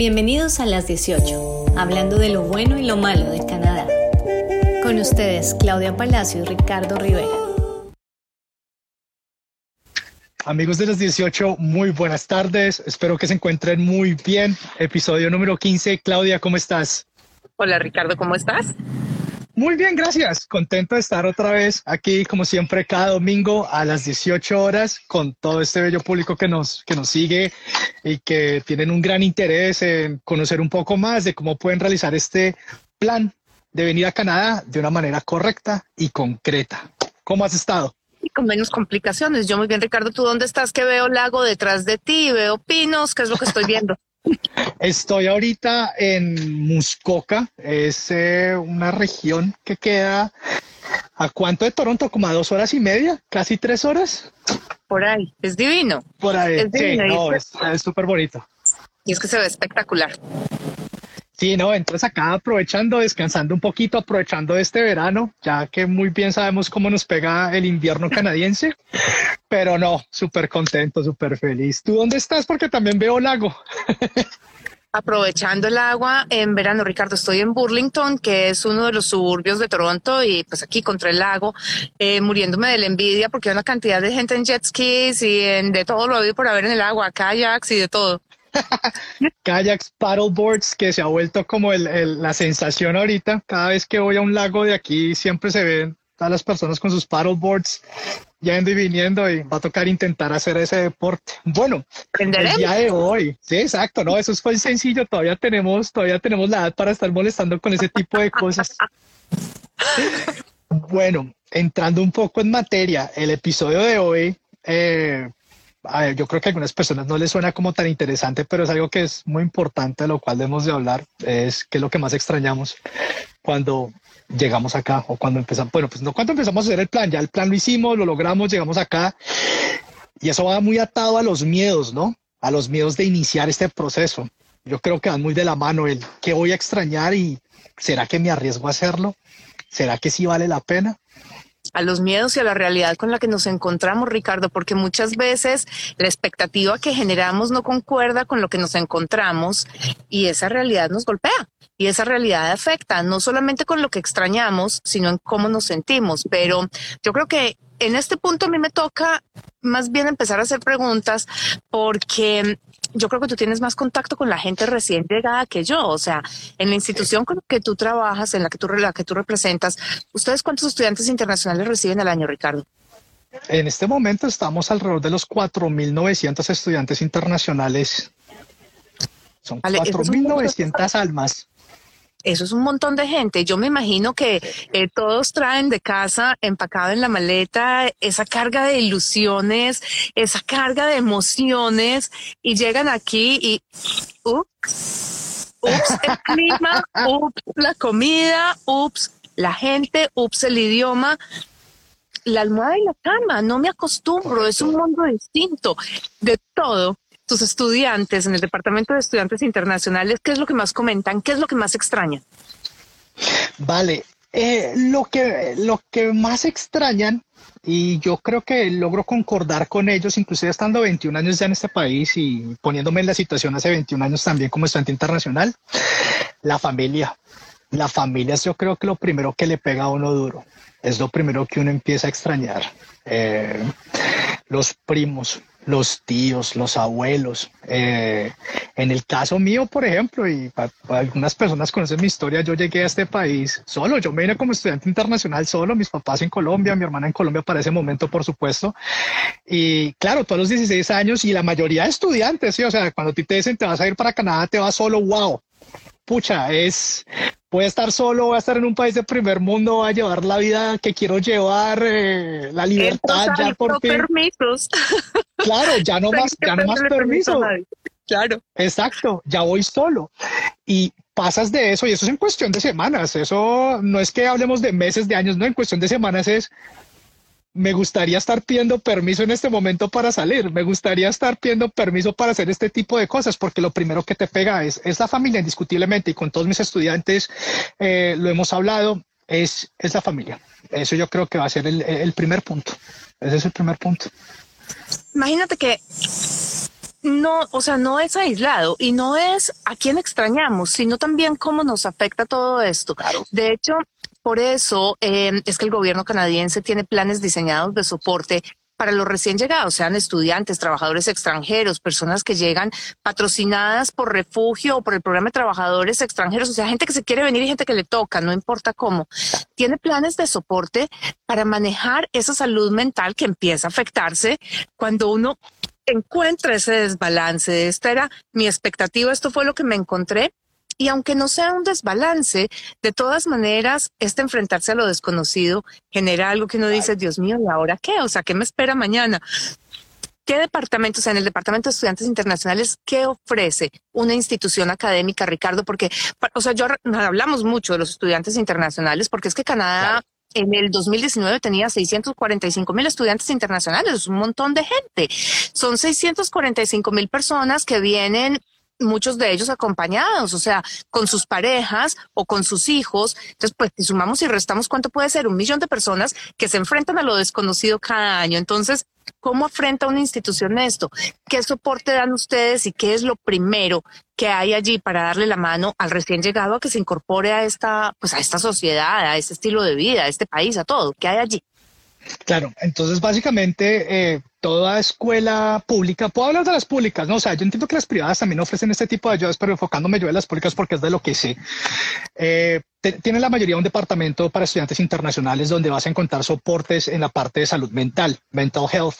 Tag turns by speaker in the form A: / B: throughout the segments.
A: Bienvenidos a las 18, hablando de lo bueno y lo malo de Canadá. Con ustedes, Claudia Palacio y Ricardo Rivera.
B: Amigos de las 18, muy buenas tardes. Espero que se encuentren muy bien. Episodio número 15. Claudia, ¿cómo estás?
C: Hola Ricardo, ¿cómo estás?
B: Muy bien, gracias. Contento de estar otra vez aquí, como siempre, cada domingo a las 18 horas con todo este bello público que nos, que nos sigue y que tienen un gran interés en conocer un poco más de cómo pueden realizar este plan de venir a Canadá de una manera correcta y concreta. ¿Cómo has estado?
C: Y con menos complicaciones. Yo muy bien, Ricardo. ¿Tú dónde estás? Que veo lago detrás de ti, veo pinos. ¿Qué es lo que estoy viendo?
B: Estoy ahorita en Muskoka, es eh, una región que queda a cuánto de Toronto, como a dos horas y media, casi tres horas.
C: Por ahí, es divino.
B: Por ahí, sí, no, es súper bonito.
C: Y es que se ve espectacular.
B: Sí, no, entonces acá aprovechando, descansando un poquito, aprovechando este verano, ya que muy bien sabemos cómo nos pega el invierno canadiense, pero no, súper contento, súper feliz. ¿Tú dónde estás? Porque también veo lago.
C: aprovechando el agua en verano, Ricardo, estoy en Burlington, que es uno de los suburbios de Toronto, y pues aquí contra el lago, eh, muriéndome de la envidia porque hay una cantidad de gente en jet skis y en, de todo lo habido por haber en el agua, kayaks y de todo.
B: Kayaks, paddleboards, que se ha vuelto como la sensación ahorita. Cada vez que voy a un lago de aquí, siempre se ven todas las personas con sus paddleboards yendo y viniendo y va a tocar intentar hacer ese deporte. Bueno, el día de hoy, sí, exacto, no, eso fue sencillo, todavía tenemos, todavía tenemos la edad para estar molestando con ese tipo de cosas. bueno, entrando un poco en materia, el episodio de hoy eh, yo creo que a algunas personas no les suena como tan interesante, pero es algo que es muy importante, de lo cual debemos de hablar, es qué es lo que más extrañamos cuando llegamos acá o cuando empezamos, bueno, pues no cuando empezamos a hacer el plan, ya el plan lo hicimos, lo logramos, llegamos acá y eso va muy atado a los miedos, ¿no? A los miedos de iniciar este proceso. Yo creo que van muy de la mano el qué voy a extrañar y será que me arriesgo a hacerlo, será que sí vale la pena
C: a los miedos y a la realidad con la que nos encontramos, Ricardo, porque muchas veces la expectativa que generamos no concuerda con lo que nos encontramos y esa realidad nos golpea y esa realidad afecta no solamente con lo que extrañamos, sino en cómo nos sentimos. Pero yo creo que en este punto a mí me toca más bien empezar a hacer preguntas porque yo creo que tú tienes más contacto con la gente recién llegada que yo. O sea, en la institución con la que tú trabajas, en la que tú, la que tú representas, ¿ustedes cuántos estudiantes internacionales reciben al año, Ricardo?
B: En este momento estamos alrededor de los 4.900 estudiantes internacionales. Son 4.900 almas.
C: Eso es un montón de gente. Yo me imagino que eh, todos traen de casa empacado en la maleta esa carga de ilusiones, esa carga de emociones y llegan aquí y ups, ups el clima, ups la comida, ups la gente, ups el idioma. La almohada y la cama, no me acostumbro, es un mundo distinto de todo tus estudiantes en el Departamento de Estudiantes Internacionales, ¿qué es lo que más comentan? ¿Qué es lo que más extrañan?
B: Vale, eh, lo, que, lo que más extrañan, y yo creo que logro concordar con ellos, inclusive estando 21 años ya en este país y poniéndome en la situación hace 21 años también como estudiante internacional, la familia. La familia es yo creo que lo primero que le pega a uno duro, es lo primero que uno empieza a extrañar. Eh, los primos, los tíos, los abuelos. Eh, en el caso mío, por ejemplo, y algunas personas conocen mi historia, yo llegué a este país solo, yo me vine como estudiante internacional solo, mis papás en Colombia, mi hermana en Colombia para ese momento, por supuesto. Y claro, todos los 16 años y la mayoría de estudiantes, ¿sí? o sea, cuando te dicen te vas a ir para Canadá, te vas solo, wow. Pucha, es voy a estar solo, voy a estar en un país de primer mundo, voy a llevar la vida que quiero llevar, eh, la libertad ya por
C: permisos.
B: Claro, ya no más, ya no más permiso.
C: Claro.
B: Exacto, ya voy solo. Y pasas de eso, y eso es en cuestión de semanas. Eso no es que hablemos de meses, de años, no, en cuestión de semanas es me gustaría estar pidiendo permiso en este momento para salir, me gustaría estar pidiendo permiso para hacer este tipo de cosas, porque lo primero que te pega es, es la familia, indiscutiblemente, y con todos mis estudiantes eh, lo hemos hablado, es, es la familia. Eso yo creo que va a ser el, el primer punto. Ese es el primer punto.
C: Imagínate que no, o sea, no es aislado y no es a quién extrañamos, sino también cómo nos afecta todo esto. De hecho, por eso eh, es que el gobierno canadiense tiene planes diseñados de soporte para los recién llegados, sean estudiantes, trabajadores extranjeros, personas que llegan patrocinadas por refugio o por el programa de trabajadores extranjeros, o sea, gente que se quiere venir y gente que le toca, no importa cómo. Tiene planes de soporte para manejar esa salud mental que empieza a afectarse cuando uno encuentra ese desbalance. Esta era mi expectativa, esto fue lo que me encontré y aunque no sea un desbalance, de todas maneras, este enfrentarse a lo desconocido genera algo que uno dice, Dios mío, ¿y ahora qué? O sea, ¿qué me espera mañana? ¿Qué departamento, o sea, en el Departamento de Estudiantes Internacionales, qué ofrece una institución académica, Ricardo? Porque, o sea, yo hablamos mucho de los estudiantes internacionales porque es que Canadá en el 2019 tenía 645 mil estudiantes internacionales, es un montón de gente. Son 645 mil personas que vienen muchos de ellos acompañados, o sea, con sus parejas o con sus hijos. Entonces, pues si sumamos y restamos, ¿cuánto puede ser? Un millón de personas que se enfrentan a lo desconocido cada año. Entonces, ¿cómo afrenta una institución esto? ¿Qué soporte dan ustedes y qué es lo primero que hay allí para darle la mano al recién llegado a que se incorpore a esta, pues a esta sociedad, a este estilo de vida, a este país, a todo? ¿Qué hay allí?
B: Claro, entonces básicamente eh, toda escuela pública, puedo hablar de las públicas, no, o sea, yo entiendo que las privadas también ofrecen este tipo de ayudas, pero enfocándome yo en las públicas porque es de lo que sé. Eh, tiene la mayoría un departamento para estudiantes internacionales donde vas a encontrar soportes en la parte de salud mental, mental health.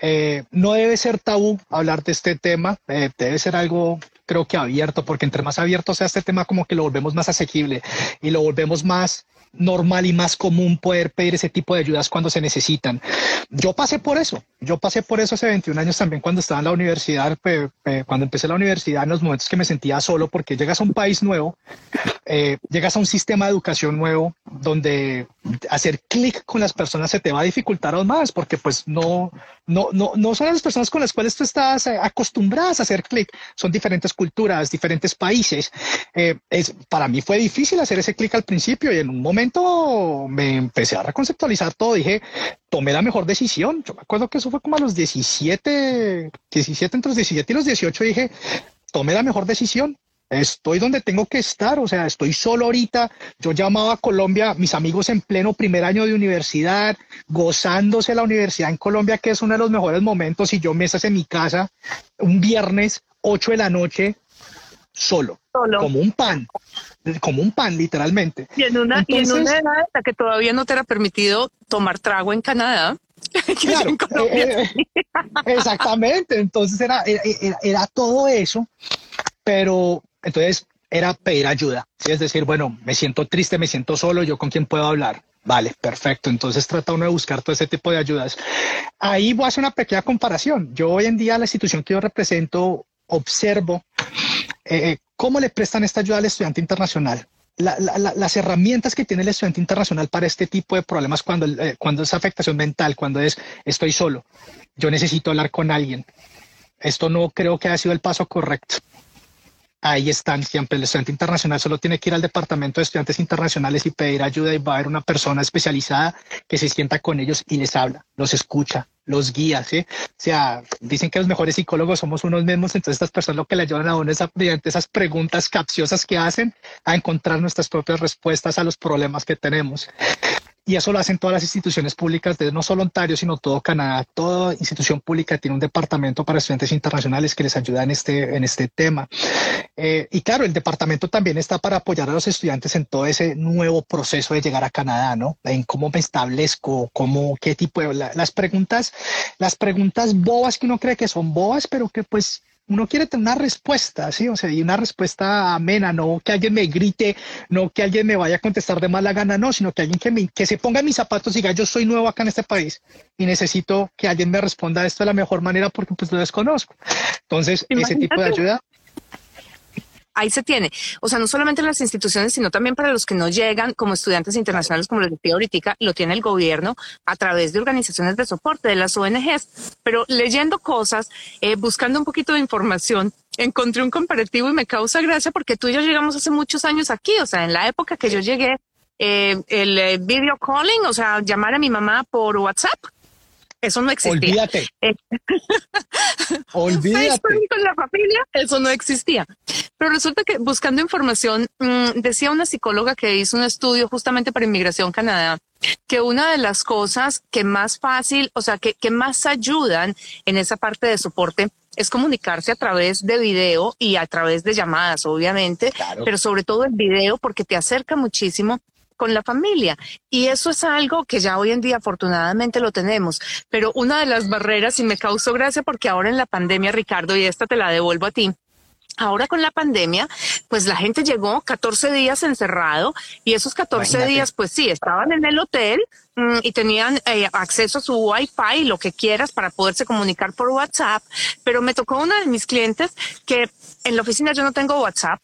B: Eh, no debe ser tabú hablar de este tema, eh, debe ser algo creo que abierto, porque entre más abierto sea este tema, como que lo volvemos más asequible y lo volvemos más normal y más común poder pedir ese tipo de ayudas cuando se necesitan. Yo pasé por eso, yo pasé por eso hace 21 años también cuando estaba en la universidad, cuando empecé la universidad, en los momentos que me sentía solo, porque llegas a un país nuevo, eh, llegas a un sistema de educación nuevo donde hacer clic con las personas se te va a dificultar aún más, porque pues no, no, no, no son las personas con las cuales tú estás eh, acostumbradas a hacer clic, son diferentes culturas, diferentes países. Eh, es, para mí fue difícil hacer ese clic al principio y en un momento me empecé a reconceptualizar todo, dije, tomé la mejor decisión. Yo me acuerdo que eso fue como a los 17, 17, entre los 17 y los 18 dije, tomé la mejor decisión. Estoy donde tengo que estar, o sea, estoy solo ahorita. Yo llamaba a Colombia, mis amigos en pleno primer año de universidad, gozándose la universidad en Colombia, que es uno de los mejores momentos, y yo mesas en mi casa un viernes, 8 de la noche, solo, como un pan, como un pan, literalmente.
C: Y en una, y en una edad en la que todavía no te era permitido tomar trago en Canadá.
B: Claro, eh, eh, exactamente. Entonces era, era, era, todo eso, pero entonces era pedir ayuda. Es decir, bueno, me siento triste, me siento solo, ¿yo con quién puedo hablar? Vale, perfecto. Entonces trata uno de buscar todo ese tipo de ayudas. Ahí voy a hacer una pequeña comparación. Yo hoy en día la institución que yo represento observo eh, cómo le prestan esta ayuda al estudiante internacional. las herramientas que tiene el estudiante internacional para este tipo de problemas cuando, eh, cuando es afectación mental, cuando es estoy solo, yo necesito hablar con alguien. Esto no creo que haya sido el paso correcto ahí están siempre. El estudiante internacional solo tiene que ir al departamento de estudiantes internacionales y pedir ayuda y va a haber una persona especializada que se sienta con ellos y les habla, los escucha, los guía, ¿sí? O sea, dicen que los mejores psicólogos somos unos mismos, entonces estas personas lo que le ayudan a uno es mediante esas preguntas capciosas que hacen a encontrar nuestras propias respuestas a los problemas que tenemos. Y eso lo hacen todas las instituciones públicas, de no solo Ontario, sino todo Canadá. Toda institución pública tiene un departamento para estudiantes internacionales que les ayuda en este, en este tema. Eh, y claro, el departamento también está para apoyar a los estudiantes en todo ese nuevo proceso de llegar a Canadá, ¿no? En cómo me establezco, cómo, qué tipo de... las preguntas, las preguntas bobas que uno cree que son bobas, pero que pues uno quiere tener una respuesta, ¿sí? O sea, y una respuesta amena, no que alguien me grite, no que alguien me vaya a contestar de mala gana, no, sino que alguien que, me, que se ponga en mis zapatos y diga, yo soy nuevo acá en este país y necesito que alguien me responda esto de la mejor manera porque pues lo desconozco. Entonces, ese tipo de ayuda
C: ahí se tiene. O sea, no solamente en las instituciones, sino también para los que no llegan como estudiantes internacionales, como les decía ahorita, lo tiene el gobierno a través de organizaciones de soporte, de las ONGs. Pero leyendo cosas, eh, buscando un poquito de información, encontré un comparativo y me causa gracia porque tú y yo llegamos hace muchos años aquí. O sea, en la época que yo llegué, eh, el eh, video calling, o sea, llamar a mi mamá por WhatsApp eso no existía.
B: Olvídate. Olvídate.
C: con la familia, eso no existía. Pero resulta que buscando información, mm, decía una psicóloga que hizo un estudio justamente para Inmigración Canadá, que una de las cosas que más fácil, o sea, que, que más ayudan en esa parte de soporte es comunicarse a través de video y a través de llamadas, obviamente, pero sobre todo el video porque te acerca muchísimo con la familia. Y eso es algo que ya hoy en día afortunadamente lo tenemos. Pero una de las barreras, y me causó gracia porque ahora en la pandemia, Ricardo, y esta te la devuelvo a ti, Ahora con la pandemia, pues la gente llegó 14 días encerrado y esos 14 días, pues sí, estaban en el hotel mm, y tenían eh, acceso a su wifi, lo que quieras para poderse comunicar por WhatsApp. Pero me tocó una de mis clientes que en la oficina yo no tengo WhatsApp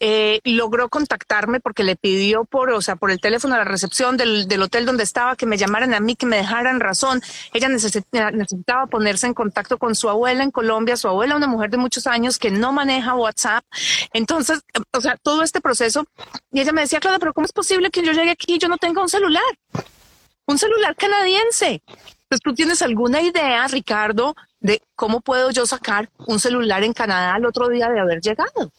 C: eh, logró contactarme porque le pidió por, o sea, por el teléfono a la recepción del, del, hotel donde estaba que me llamaran a mí, que me dejaran razón. Ella necesitaba, ponerse en contacto con su abuela en Colombia, su abuela, una mujer de muchos años que no maneja WhatsApp. Entonces, o sea, todo este proceso. Y ella me decía, Claudia, pero ¿cómo es posible que yo llegue aquí y yo no tenga un celular? Un celular canadiense. Entonces, ¿tú tienes alguna idea, Ricardo, de cómo puedo yo sacar un celular en Canadá al otro día de haber llegado?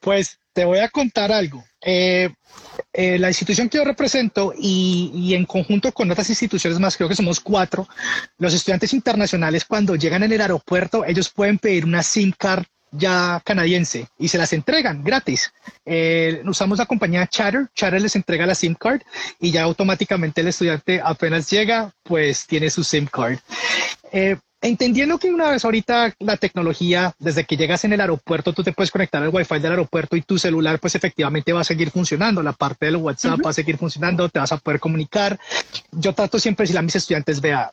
B: Pues te voy a contar algo. Eh, eh, la institución que yo represento y, en conjunto con otras instituciones más, creo que somos cuatro, los estudiantes internacionales cuando llegan en el aeropuerto, ellos pueden pedir una SIM card ya canadiense y se las entregan gratis. Eh, usamos la compañía Chatter, Chatter les entrega la SIM card y ya automáticamente el estudiante apenas llega, pues tiene su SIM card. Entendiendo que una vez ahorita la tecnología, desde que llegas en el aeropuerto, tú te puedes conectar al Wi-Fi del aeropuerto y tu celular, pues efectivamente va a seguir funcionando. La parte del WhatsApp va a seguir funcionando, te vas a poder comunicar. Yo trato siempre de decirle a mis estudiantes, vea,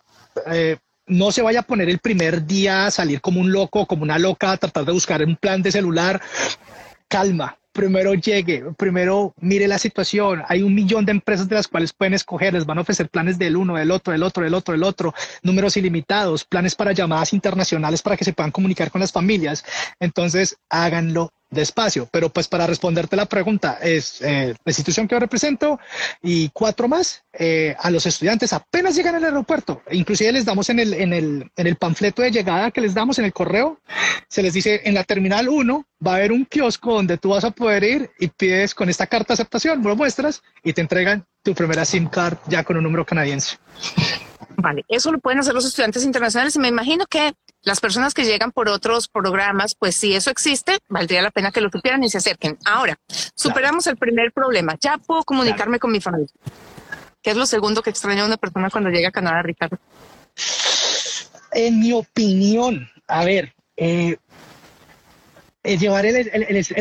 B: eh, no se vaya a poner el primer día a salir como un loco, como una loca, a tratar de buscar un plan de celular. Calma, primero llegue, primero mire la situación. Hay un millón de empresas de las cuales pueden escoger, les van a ofrecer planes del uno, del otro, del otro, del otro, del otro, números ilimitados, planes para llamadas internacionales para que se puedan comunicar con las familias. Entonces, háganlo despacio. Pero pues para responderte la pregunta, es eh, la institución que yo represento y cuatro más eh, a los estudiantes apenas llegan al aeropuerto. Inclusive les damos en el, en, el, en el panfleto de llegada que les damos en el correo, se les dice en la terminal 1 va a haber un kiosco donde tú vas a poder ir y pides con esta carta de aceptación, lo muestras y te entregan tu primera SIM card ya con un número canadiense.
C: Vale, eso lo pueden hacer los estudiantes internacionales y me imagino que las personas que llegan por otros programas, pues si eso existe, valdría la pena que lo supieran y se acerquen. Ahora, superamos el primer problema. Ya puedo comunicarme con mi familia. ¿Qué es lo segundo que extraña a una persona cuando llega a Canadá, Ricardo?
B: En mi opinión, a ver, eh, llevar el,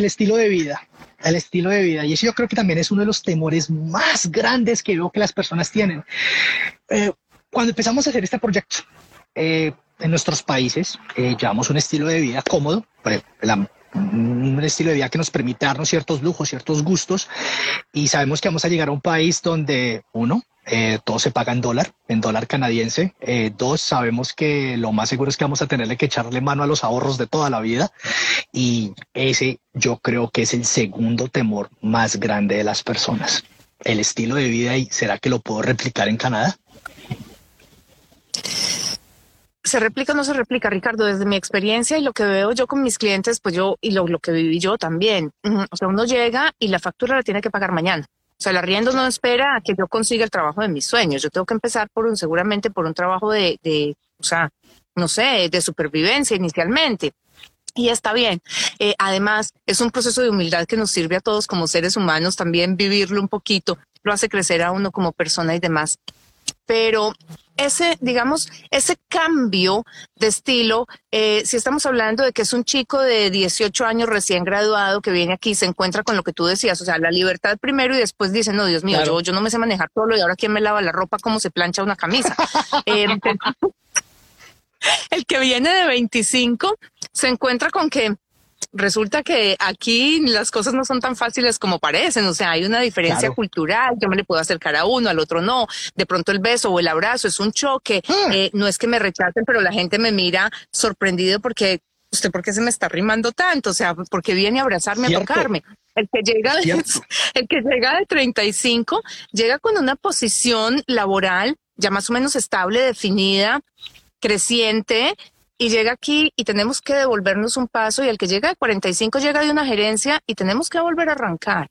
B: estilo de vida, el estilo de vida. Y eso yo creo que también es uno de los temores más grandes que veo que las personas tienen. Eh, cuando empezamos a hacer este proyecto, eh, en nuestros países eh, llevamos un estilo de vida cómodo, un estilo de vida que nos permite darnos ciertos lujos, ciertos gustos, y sabemos que vamos a llegar a un país donde, uno, eh, todo se paga en dólar, en dólar canadiense. Eh, dos, sabemos que lo más seguro es que vamos a tenerle que echarle mano a los ahorros de toda la vida. Y ese yo creo que es el segundo temor más grande de las personas. El estilo de vida y será que lo puedo replicar en Canadá.
C: ¿Se replica o no se replica, Ricardo? Desde mi experiencia y lo que veo yo con mis clientes, pues yo y lo, que viví yo también. O sea, uno llega y la factura la tiene que pagar mañana. O sea, el arriendo no espera a que yo consiga el trabajo de mis sueños. Yo tengo que empezar por un, seguramente por un trabajo de, de o sea, no sé, de supervivencia inicialmente. Y está bien. Eh, además, es un proceso de humildad que nos sirve a todos como seres humanos también vivirlo un poquito. Lo hace crecer a uno como persona y demás pero ese, digamos, ese cambio de estilo, eh, si estamos hablando de que es un chico de 18 años recién graduado que viene aquí y se encuentra con lo que tú decías, o sea, la libertad primero y después dice, no, Dios mío, yo, yo no me sé manejar solo y ahora quién me lava la ropa, cómo se plancha una camisa. Eh, el que viene de 25 se encuentra con que resulta que aquí las cosas no son tan fáciles como parecen, o sea, hay una diferencia cultural, yo me le puedo acercar a uno, al otro no, de pronto el beso o el abrazo es un choque, ah. eh, no es que me rechacen, pero la gente me mira sorprendido porque usted por qué se me está rimando tanto, o sea, porque viene a abrazarme, a tocarme. El que llega de, el que llega de 35 llega con una posición laboral ya más o menos estable, definida, creciente, y llega aquí y tenemos que devolvernos un paso y el que llega de 45 llega de una gerencia y tenemos que volver a arrancar.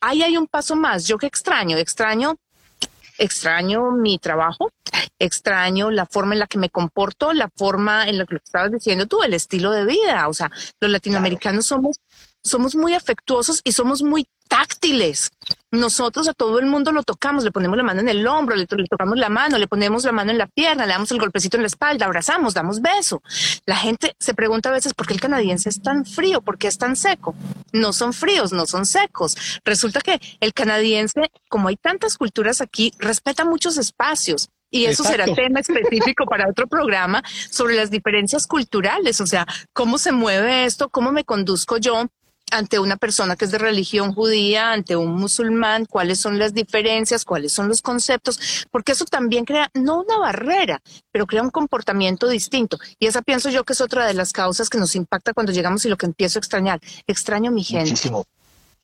C: Ahí hay un paso más. Yo que extraño, extraño, extraño mi trabajo, extraño la forma en la que me comporto, la forma en la que estabas diciendo tú, el estilo de vida. O sea, los latinoamericanos somos somos muy afectuosos y somos muy táctiles. Nosotros a todo el mundo lo tocamos, le ponemos la mano en el hombro, le, tocamos la mano, le ponemos la mano en la pierna, le damos el golpecito en la espalda, abrazamos, damos beso. La gente se pregunta a veces por qué el canadiense es tan frío, por qué es tan seco. No son fríos, no son secos. Resulta que el canadiense, como hay tantas culturas aquí, respeta muchos espacios. Y eso será tema específico para otro programa sobre las diferencias culturales, o sea, cómo se mueve esto, cómo me conduzco yo ante una persona que es de religión judía, ante un musulmán, cuáles son las diferencias, cuáles son los conceptos, porque eso también crea no una barrera, pero crea un comportamiento distinto. Y esa pienso yo que es otra de las causas que nos impacta cuando llegamos y lo que empiezo a extrañar. Extraño mi gente.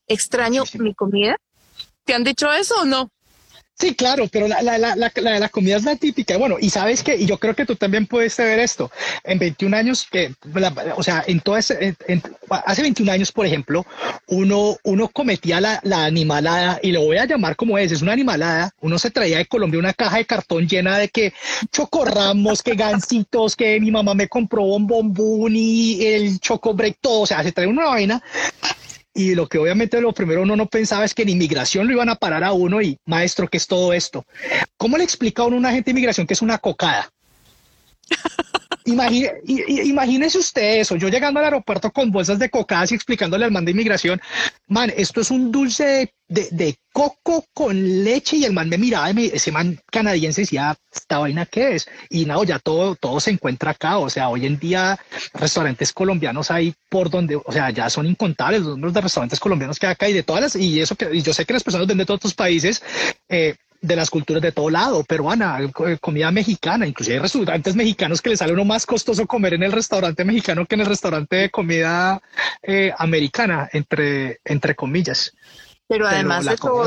C: Extraño mi comida. ¿Te han dicho eso o no?
B: Sí, claro, pero la, la, la, la, comida es la típica. Bueno, y sabes que, y yo creo que tú también puedes ver esto. En 21 años, que, o sea, en todo ese, hace 21 años, por ejemplo, uno, uno cometía la, animalada, y lo voy a llamar como es, es una animalada. Uno se traía de Colombia una caja de cartón llena de que chocorramos, que gancitos, que mi mamá me compró un bombón y el chocobreak, todo. O sea, se trae una vaina y lo que obviamente lo primero uno no pensaba es que en inmigración lo iban a parar a uno y maestro, ¿qué es todo esto? ¿Cómo le explica a uno a un agente de inmigración que es una cocada? Imagínese usted eso, yo llegando al aeropuerto con bolsas de cocadas y explicándole al man de inmigración, man, esto es un dulce de, coco con leche y el man me miraba y ese man canadiense decía, ¿esta vaina qué es? Y no, ya todo, todo se encuentra acá, o sea, hoy en día restaurantes colombianos hay por donde, o sea, ya son incontables los números de restaurantes colombianos que hay acá y de todas las, y eso que y yo sé que las personas ven de todos otros países, eh, de las culturas de todo lado, peruana, eh, comida mexicana, inclusive hay restaurantes mexicanos que le sale uno más costoso comer en el restaurante mexicano que en el restaurante de comida eh, americana, entre, entre comillas.
C: Pero además de todo,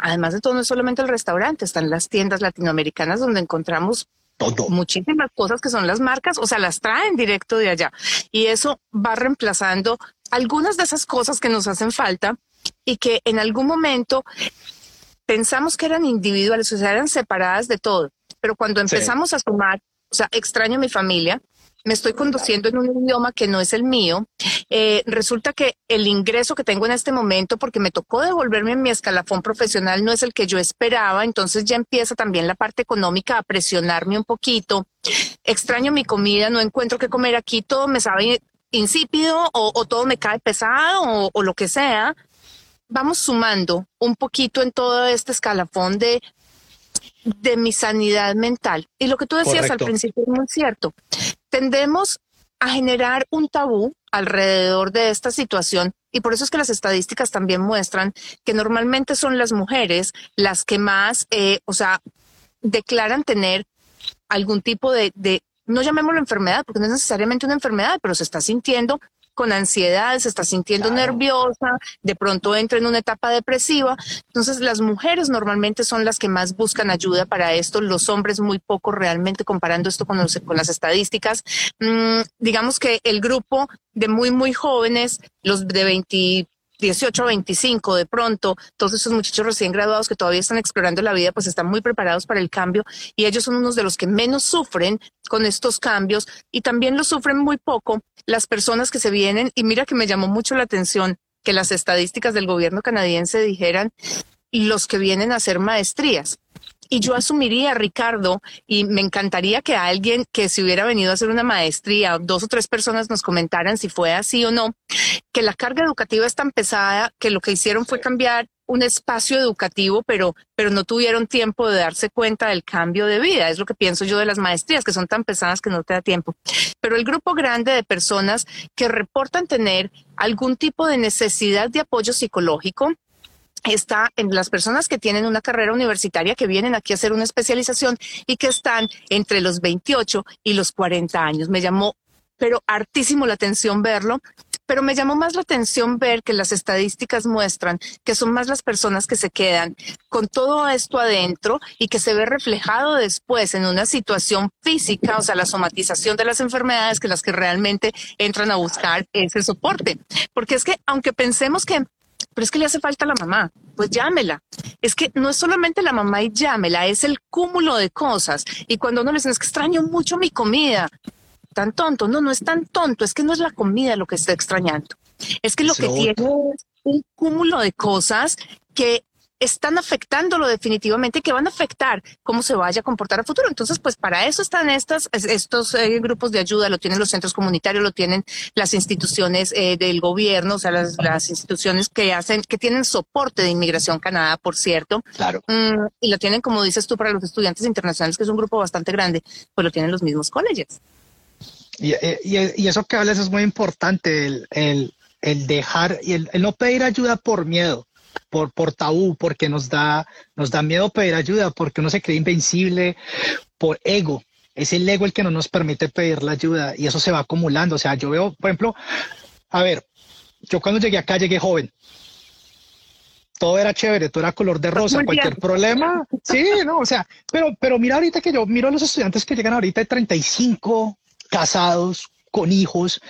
C: además de todo, no es solamente el restaurante, están las tiendas latinoamericanas donde encontramos todo. muchísimas cosas que son las marcas, o sea, las traen directo de allá. Y eso va reemplazando algunas de esas cosas que nos hacen falta y que en algún momento pensamos que eran individuales, o sea, eran separadas de todo. Pero cuando empezamos a sumar, o sea, extraño a mi familia, me estoy conduciendo en un idioma que no es el mío, eh, resulta que el ingreso que tengo en este momento, porque me tocó devolverme en mi escalafón profesional, no es el que yo esperaba, entonces ya empieza también la parte económica a presionarme un poquito. Extraño mi comida, no encuentro qué comer aquí, todo me sabe insípido o, todo me cae pesado o lo que sea vamos sumando un poquito en todo este escalafón de, de mi sanidad mental. Y lo que tú decías al principio es muy cierto. Tendemos a generar un tabú alrededor de esta situación y por eso es que las estadísticas también muestran que normalmente son las mujeres las que más, eh, o sea, declaran tener algún tipo de, de, no llamémoslo enfermedad, porque no es necesariamente una enfermedad, pero se está sintiendo con ansiedad, se está sintiendo nerviosa, de pronto entra en una etapa depresiva. Entonces, las mujeres normalmente son las que más buscan ayuda para esto, los hombres muy poco realmente comparando esto con, con las estadísticas. Mm, digamos que el grupo de muy, muy jóvenes, los de 20 18 a 25 de pronto, todos esos muchachos recién graduados que todavía están explorando la vida, pues están muy preparados para el cambio y ellos son unos de los que menos sufren con estos cambios y también lo sufren muy poco las personas que se vienen. Y mira que me llamó mucho la atención que las estadísticas del gobierno canadiense dijeran los que vienen a hacer maestrías. Y yo asumiría, Ricardo, y me encantaría que alguien que se hubiera venido a hacer una maestría, dos o tres personas nos comentaran si fue así o no, que la carga educativa es tan pesada que lo que hicieron fue cambiar un espacio educativo, pero, pero no tuvieron tiempo de darse cuenta del cambio de vida. Es lo que pienso yo de las maestrías, que son tan pesadas que no te da tiempo. Pero el grupo grande de personas que reportan tener algún tipo de necesidad de apoyo psicológico, está en las personas que tienen una carrera universitaria que vienen aquí a hacer una especialización y que están entre los 28 y los 40 años. Me llamó, pero hartísimo la atención verlo pero me llamó más la atención ver que las estadísticas muestran que son más las personas que se quedan con todo esto adentro y que se ve reflejado después en una situación física, o sea, la somatización de las enfermedades que las que realmente entran a buscar ese soporte. Porque es que aunque pensemos que pero es que le hace falta a la mamá, pues llámela. Es que no es solamente la mamá y llámela, es el cúmulo de cosas. Y cuando uno le dice, es que extraño mucho mi comida, tan tonto, no, no es tan tonto, es que no es la comida lo que está extrañando. Es que lo que tiene es un cúmulo de cosas que están afectándolo definitivamente y que van a afectar cómo se vaya a comportar a futuro. Entonces, pues para eso están estas, estos eh, grupos de ayuda, lo tienen los centros comunitarios, lo tienen las instituciones eh, del gobierno, o sea, las, las, instituciones que hacen, que tienen soporte de Inmigración Canadá, por cierto.
B: Claro.
C: Mm, y lo tienen, como dices tú, para los estudiantes internacionales, que es un grupo bastante grande, pues lo tienen los mismos colleges.
B: Y, y, y eso que hablas es muy importante, el, el, el dejar y el, el no pedir ayuda por miedo por, por tabú, porque nos da, nos da miedo pedir ayuda, porque uno se cree invencible, por ego. Es el ego el que no nos permite pedir la ayuda y eso se va acumulando. O sea, yo veo, por ejemplo, a ver, yo cuando llegué acá llegué joven. Todo era chévere, todo era color de rosa, cualquier problema. Sí, no, o sea, pero, pero mira ahorita que yo miro a los estudiantes que llegan ahorita de 35, casados, con hijos,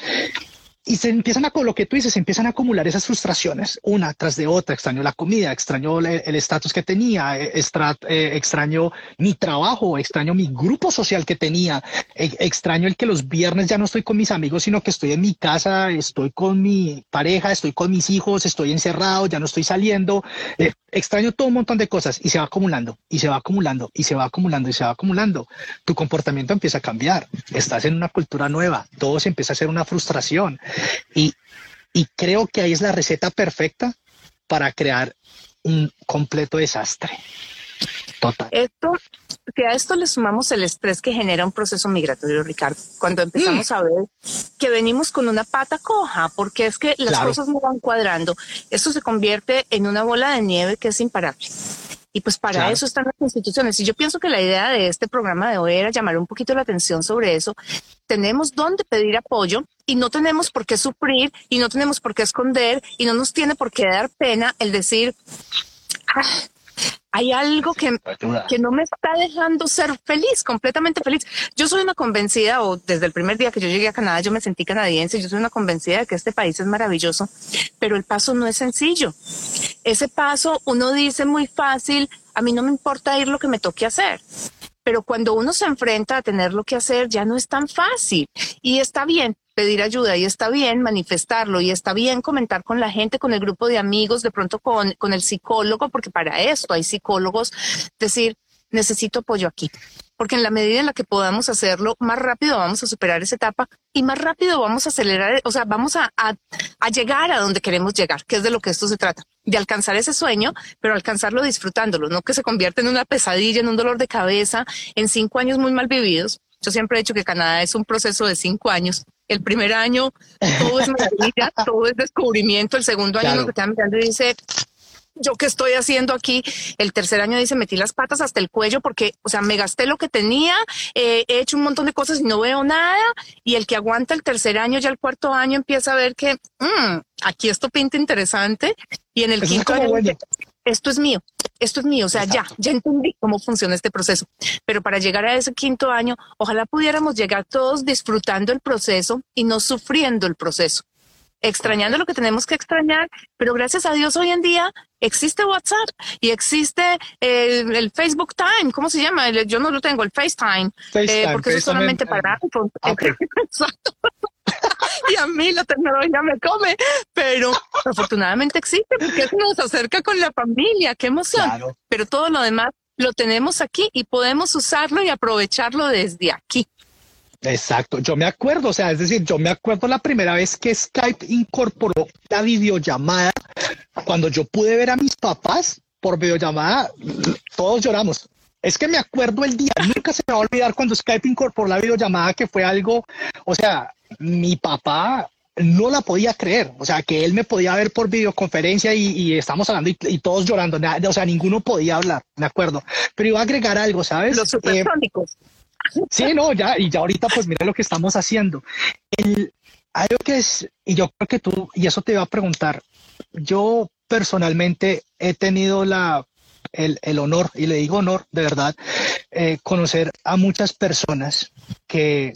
B: y se empiezan a, lo que tú dices, se empiezan a acumular esas frustraciones una tras de otra. Extraño la comida, extraño el estatus que tenía, eh, eh, extraño mi trabajo, extraño mi grupo social que tenía, e, extraño el que los viernes ya no estoy con mis amigos, sino que estoy en mi casa, estoy con mi pareja, estoy con mis hijos, estoy encerrado, ya no estoy saliendo. Eh, extraño todo un montón de cosas y se va acumulando y se va acumulando y se va acumulando y se va acumulando. Tu comportamiento empieza a cambiar. Estás en una cultura nueva, todo se empieza a hacer una frustración y, y creo que ahí es la receta perfecta para crear un completo desastre. Total.
C: Esto, que a esto le sumamos el estrés que genera un proceso migratorio, Ricardo. Cuando empezamos mm. a ver que venimos con una pata coja, porque es que las cosas no van cuadrando, esto se convierte en una bola de nieve que es imparable. Y pues para eso están las instituciones. Y yo pienso que la idea de este programa de hoy era llamar un poquito la atención sobre eso. Tenemos dónde pedir apoyo y no tenemos por qué sufrir y no tenemos por qué esconder y no nos tiene por qué dar pena el decir, ah, hay algo que, que no me está dejando ser feliz, completamente feliz. Yo soy una convencida, o desde el primer día que yo llegué a Canadá, yo me sentí canadiense, yo soy una convencida de que este país es maravilloso, pero el paso no es sencillo. Ese paso uno dice muy fácil, a mí no me importa ir lo que me toque hacer. Pero cuando uno se enfrenta a tener lo que hacer, ya no es tan fácil. Y está bien, pedir ayuda y está bien manifestarlo y está bien comentar con la gente, con el grupo de amigos, de pronto con, con el psicólogo, porque para esto hay psicólogos, decir, necesito apoyo aquí. Porque en la medida en la que podamos hacerlo, más rápido vamos a superar esa etapa y más rápido vamos a acelerar, o sea, vamos a, a, a llegar a donde queremos llegar, que es de lo que esto se trata, de alcanzar ese sueño, pero alcanzarlo disfrutándolo, no que se convierta en una pesadilla, en un dolor de cabeza, en cinco años muy mal vividos. Yo siempre he dicho que Canadá es un proceso de cinco años el primer año todo es maravilla, todo es descubrimiento. El segundo año claro. uno mirando y dice, yo qué estoy haciendo aquí. El tercer año dice, metí las patas hasta el cuello porque, o sea, me gasté lo que tenía, eh, he hecho un montón de cosas y no veo nada. Y el que aguanta el tercer año, ya el cuarto año empieza a ver que mmm, aquí esto pinta interesante. Y en el Eso quinto año, bueno. esto es mío esto es mío, o sea, Exacto. ya, ya entendí cómo funciona este proceso. Pero para llegar a ese quinto año, ojalá pudiéramos llegar todos disfrutando el proceso y no sufriendo el proceso extrañando lo que tenemos que extrañar, pero gracias a Dios hoy en día existe WhatsApp y existe el, el Facebook Time, ¿cómo se llama? El, yo no lo tengo, el FaceTime,
B: FaceTime
C: eh, porque eso es solamente para... Okay. y a mí la tecnología me come, pero afortunadamente existe porque eso nos acerca con la familia, qué emoción. Claro. Pero todo lo demás lo tenemos aquí y podemos usarlo y aprovecharlo desde aquí.
B: Exacto, yo me acuerdo, o sea, es decir, yo me acuerdo la primera vez que Skype incorporó la videollamada, cuando yo pude ver a mis papás por videollamada, todos lloramos. Es que me acuerdo el día, nunca se me va a olvidar cuando Skype incorporó la videollamada, que fue algo, o sea, mi papá no la podía creer, o sea, que él me podía ver por videoconferencia y, y estamos hablando y, y, todos llorando, o sea, ninguno podía hablar, de acuerdo. Pero iba a agregar algo, ¿sabes?
C: Los supersónicos.
B: Eh, sí, no, ya, y ya ahorita pues mira lo que estamos haciendo. El, algo que es, y yo creo que tú, y eso te iba a preguntar, yo personalmente he tenido la, el, el honor, y le digo honor de verdad, eh, conocer a muchas personas que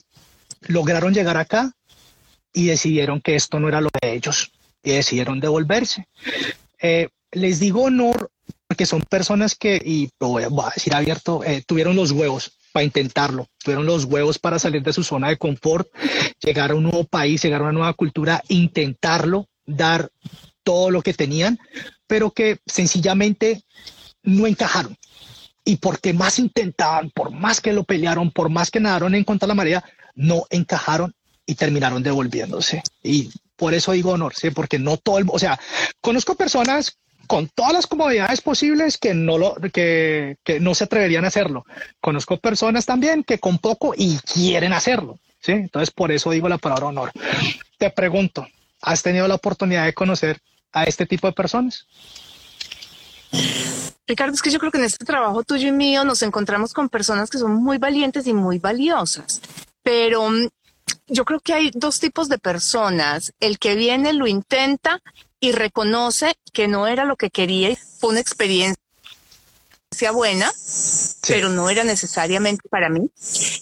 B: lograron llegar acá y decidieron que esto no era lo de ellos y decidieron devolverse. Eh, les digo honor porque son personas que, y voy a, decir abierto, eh, tuvieron los huevos para intentarlo, tuvieron los huevos para salir de su zona de confort, llegar a un nuevo país, llegar a una nueva cultura, intentarlo, dar todo lo que tenían, pero que sencillamente no encajaron. Y porque más intentaban, por más que lo pelearon, por más que nadaron en contra de la marea, no encajaron y terminaron devolviéndose. Y por eso digo honor, ¿sí? porque no todo el, o sea, conozco personas con todas las comodidades posibles que no lo que, que, no se atreverían a hacerlo. Conozco personas también que con poco y quieren hacerlo, ¿sí? Entonces por eso digo la palabra honor. Te pregunto, ¿has tenido la oportunidad de conocer a este tipo de personas?
C: Ricardo, es que yo creo que en este trabajo tuyo y mío nos encontramos con personas que son muy valientes y muy valiosas, pero mm, yo creo que hay dos tipos de personas. El que viene, lo intenta y reconoce que no era lo que quería y fue una experiencia buena, pero no era necesariamente para mí.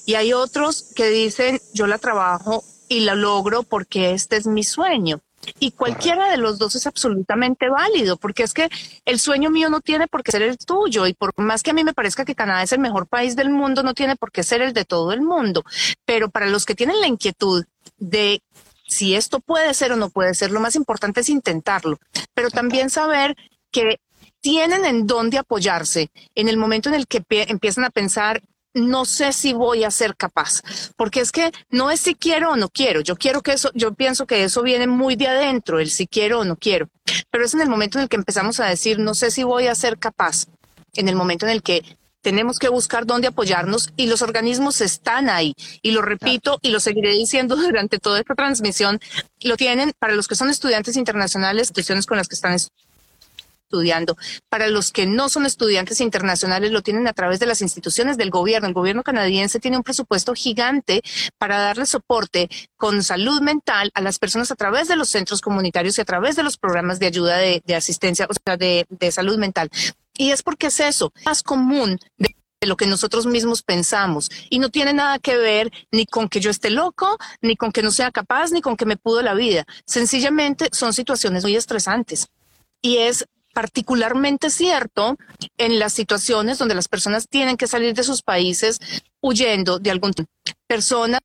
C: Y hay otros que dicen, yo la trabajo y la logro porque este es mi sueño. Y cualquiera de los dos es absolutamente válido, porque es que el sueño mío no tiene por qué ser el tuyo, y por más que a mí me parezca que Canadá es el mejor país del mundo, no tiene por qué ser el de todo el mundo. Pero para los que tienen la inquietud de si esto puede ser o no puede ser, lo más importante es intentarlo, pero también saber que tienen en dónde apoyarse en el momento en el que empiezan a pensar no sé si voy a ser capaz, porque es que no es si quiero o no quiero. Yo quiero que eso, yo pienso que eso viene muy de adentro, el si quiero o no quiero. Pero es en el momento en el que empezamos a decir, no sé si voy a ser capaz, en el momento en el que tenemos que buscar dónde apoyarnos y los organismos están ahí. Y lo repito y lo seguiré diciendo durante toda esta transmisión. Lo tienen para los que son estudiantes internacionales, instituciones con las que están estudiando. Para los que no son estudiantes internacionales, lo tienen a través de las instituciones del gobierno. El gobierno canadiense tiene un presupuesto gigante para darle soporte con salud mental a las personas a través de los centros comunitarios y a través de los programas de ayuda de, asistencia, o sea, de, de salud mental. Y es porque es eso, más común de lo que nosotros mismos pensamos y no tiene nada que ver ni con que yo esté loco, ni con que no sea capaz, ni con que me pudo la vida. Sencillamente son situaciones muy estresantes. Y es particularmente cierto en las situaciones donde las personas tienen que salir de sus países huyendo de algún persona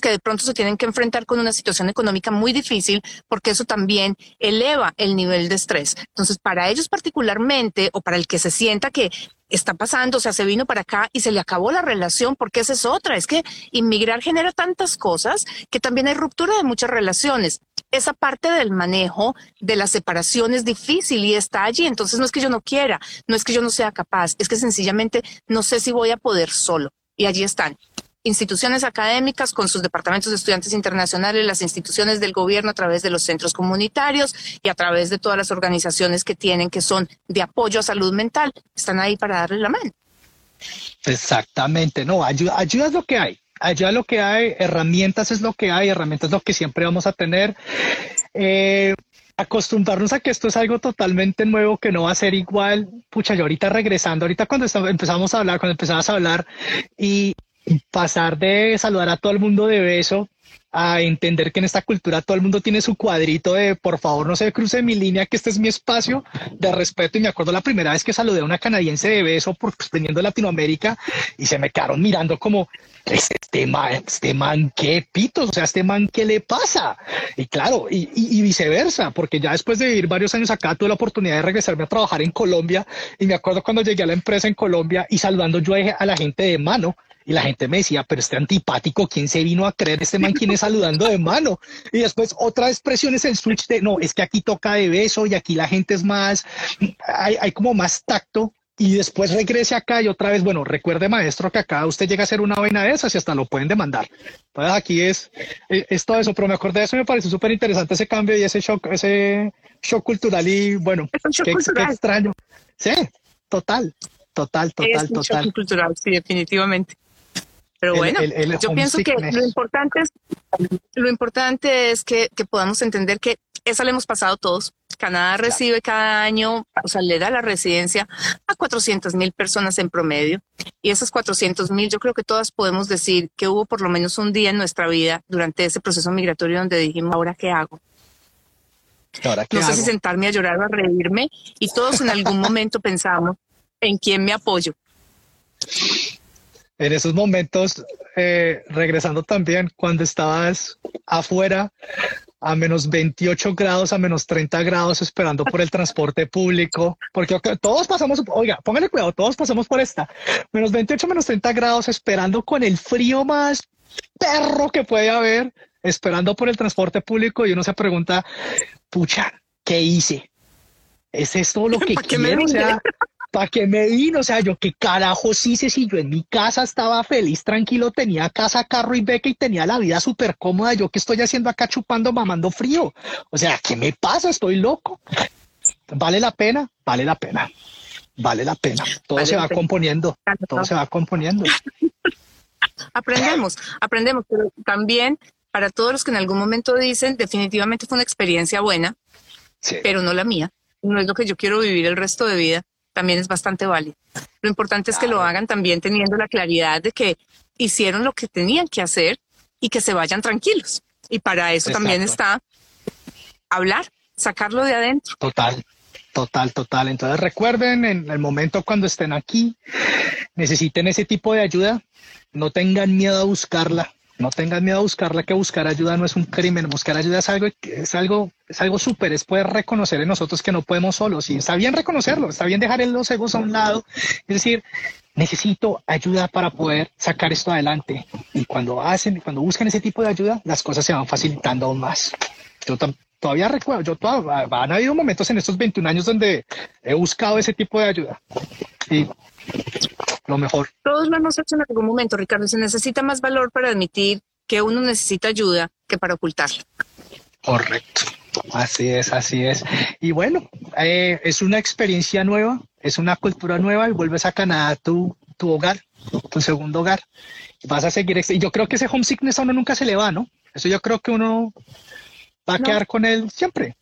C: que de pronto se tienen que enfrentar con una situación económica muy difícil porque eso también eleva el nivel de estrés. Entonces, para ellos particularmente o para el que se sienta que está pasando, o sea, se vino para acá y se le acabó la relación, porque esa es otra, es que inmigrar genera tantas cosas que también hay ruptura de muchas relaciones. Esa parte del manejo de la separación es difícil y está allí, entonces no es que yo no quiera, no es que yo no sea capaz, es que sencillamente no sé si voy a poder solo. Y allí están instituciones académicas con sus departamentos de estudiantes internacionales, las instituciones del gobierno a través de los centros comunitarios y a través de todas las organizaciones que tienen que son de apoyo a salud mental, están ahí para darle la mano.
B: Exactamente, no, ayuda, ayuda es lo que hay, es lo que hay, herramientas es lo que hay, herramientas es lo que siempre vamos a tener. Eh, acostumbrarnos a que esto es algo totalmente nuevo, que no va a ser igual. Pucha, yo ahorita regresando, ahorita cuando empezamos a hablar, cuando empezabas a hablar y pasar de saludar a todo el mundo de beso a entender que en esta cultura todo el mundo tiene su cuadrito de por favor no se cruce mi línea, que este es mi espacio de respeto. Y me acuerdo la primera vez que saludé a una canadiense de beso por pues, Latinoamérica y se me quedaron mirando como este man, este man, qué pitos, o sea, este man, ¿qué le pasa? Y claro, y, y, viceversa, porque ya después de vivir varios años acá tuve la oportunidad de regresarme a trabajar en Colombia y me acuerdo cuando llegué a la empresa en Colombia y saludando yo a la gente de mano y la gente me decía, pero este antipático, ¿quién se vino a creer este man? ¿Quién es saludando de mano? Y después otra expresión es el switch de, no, es que aquí toca de beso y aquí la gente es más, hay, hay como más tacto y después regrese acá y otra vez, bueno, recuerde maestro que acá usted llega a hacer una vaina de esas y hasta lo pueden demandar. Entonces aquí es, es, todo eso, pero me acordé de eso y me pareció súper interesante ese cambio y ese shock, ese shock cultural y bueno, qué, qué, extraño. Sí, total, total, total,
C: es
B: total.
C: Shock cultural, sí, definitivamente. Pero bueno, yo pienso que lo importante es, lo importante es que, que podamos entender que esa le hemos pasado todos. Canadá recibe cada año, o sea, le da la residencia a 400 mil personas en promedio. Y esas 400 mil, yo creo que todas podemos decir que hubo por lo menos un día en nuestra vida durante ese proceso migratorio donde dijimos, ¿ahora qué hago? no sé si sentarme a llorar o a reírme. Y todos en algún momento pensamos en quién me apoyo.
B: En esos momentos, eh, regresando también, cuando estabas afuera, a menos 28 grados, a menos 30 grados, esperando por el transporte público, porque todos pasamos, oiga, póngale cuidado, todos pasamos por esta, menos 28, menos 30 grados, esperando con el frío más perro que puede haber, esperando por el transporte público y uno se pregunta, pucha, ¿qué hice? ¿Es esto lo que quiero? O sea, ¿para qué me vino? O sea, yo qué carajos hice si yo en mi casa estaba feliz, tranquilo, tenía casa, carro y beca y tenía la vida súper cómoda. ¿Yo qué estoy haciendo acá chupando, mamando frío? O sea, ¿qué me pasa? Estoy loco. ¿Vale la pena? Vale la pena. Vale la pena. Todo se va componiendo. Todo se va componiendo.
C: aprendemos, aprendemos, pero también para todos los que en algún momento dicen, definitivamente fue una experiencia buena, pero no la mía. No es lo que yo quiero vivir el resto de vida también es bastante válido. Lo importante es que lo hagan también teniendo la claridad de que hicieron lo que tenían que hacer y que se vayan tranquilos. Y para eso también está hablar, sacarlo de adentro.
B: Total, total, total. Entonces recuerden en el momento cuando estén aquí, necesiten ese tipo de ayuda, no tengan miedo a buscarla. No tengan miedo a buscarla, que buscar ayuda no es un crimen. Buscar ayuda es algo, es algo, es algo súper. Es poder reconocer en nosotros que no podemos solos. Y está bien reconocerlo, está bien dejar los egos a un lado. Es decir, necesito ayuda para poder sacar esto adelante. Y cuando hacen, cuando buscan ese tipo de ayuda, las cosas se van facilitando aún más. Yo todavía recuerdo, yo todavía, han habido momentos en estos 21 años donde he buscado ese tipo de ayuda. Y lo mejor.
C: Todos lo hemos hecho en algún momento, Ricardo. Se necesita más valor para admitir que uno necesita ayuda que para ocultarlo.
B: Correcto. Así es, así es. Y bueno, eh, es una experiencia nueva, es una cultura nueva y vuelves a Canadá, tu, tu hogar, tu segundo hogar. Vas a seguir. Y yo creo que ese homesickness a uno nunca se le va, ¿no? Eso yo creo que uno va a quedar con él siempre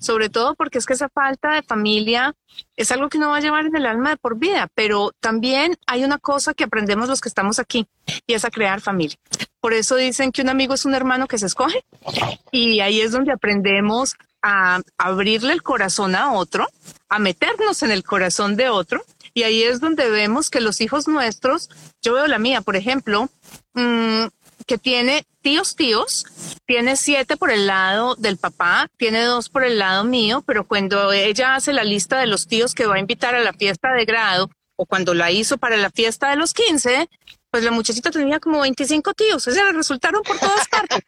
C: sobre todo porque es que esa falta de familia es algo que no va a llevar en el alma de por vida, pero también hay una cosa que aprendemos los que estamos aquí y es a crear familia. Por eso dicen que un amigo es un hermano que se escoge y ahí es donde aprendemos a abrirle el corazón a otro, a meternos en el corazón de otro y ahí es donde vemos que los hijos nuestros, yo veo la mía, por ejemplo, mmm, que tiene tíos tíos, tiene siete por el lado del papá, tiene dos por el lado mío, pero cuando ella hace la lista de los tíos que va a invitar a la fiesta de grado o cuando la hizo para la fiesta de los 15, pues la muchachita tenía como 25 tíos, o sea, resultaron por todas partes,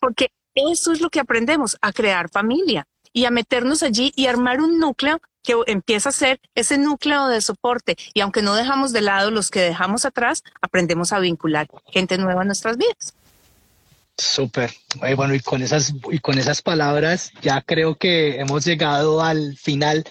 C: porque eso es lo que aprendemos, a crear familia y a meternos allí y armar un núcleo que empieza a ser ese núcleo de soporte. Y aunque no dejamos de lado los que dejamos atrás, aprendemos a vincular gente nueva en nuestras vidas.
B: Súper. Bueno, y con esas y con esas palabras ya creo que hemos llegado al final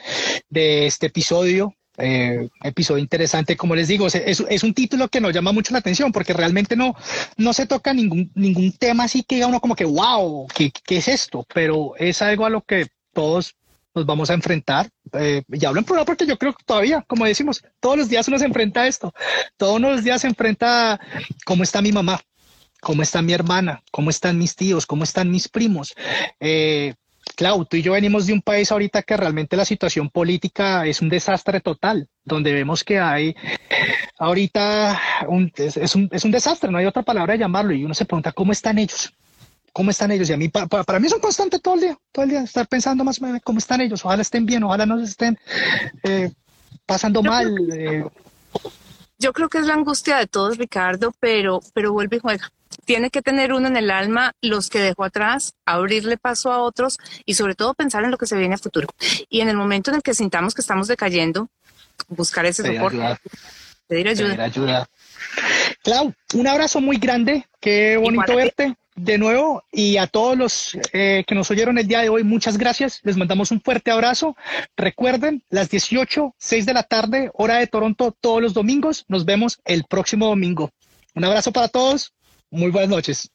B: de este episodio. Eh, episodio interesante, como les digo, es, un título que nos llama mucho la atención porque realmente no, no se toca ningún, ningún tema así que diga uno como que, wow, ¿qué, ¿qué, es esto? Pero es algo a lo que todos nos vamos a enfrentar. Eh, y hablo en plural porque yo creo que todavía, como decimos, todos los días uno se enfrenta a esto. Todos los días se enfrenta a cómo está mi mamá, cómo está mi hermana, cómo están mis tíos, cómo están mis primos. Eh, Clau, tú y yo venimos de un país ahorita que realmente la situación política es un desastre total, donde vemos que hay ahorita un, es, un, es un desastre, no hay otra palabra de llamarlo, y uno se pregunta cómo están ellos, cómo están ellos. Y a mí, para, mí es un constante todo el día, todo el día, estar pensando más cómo están ellos. Ojalá estén bien, ojalá no estén eh, pasando mal. Eh.
C: Yo creo que es la angustia de todos, Ricardo, pero, pero vuelve y juega. Tiene que tener uno en el alma los que dejó atrás, abrirle paso a otros y sobre todo pensar en lo que se viene a futuro. Y en el momento en el que sintamos que estamos decayendo, buscar ese soporte, pedir ayuda. Pedir ayuda.
B: Clau, un abrazo muy grande. Qué bonito verte de nuevo y a todos los eh, que nos oyeron el día de hoy, muchas gracias. Les mandamos un fuerte abrazo. Recuerden, las 18, 6 de la tarde, hora de Toronto, todos los domingos. Nos vemos el próximo domingo. Un abrazo para todos. Muy buenas noches.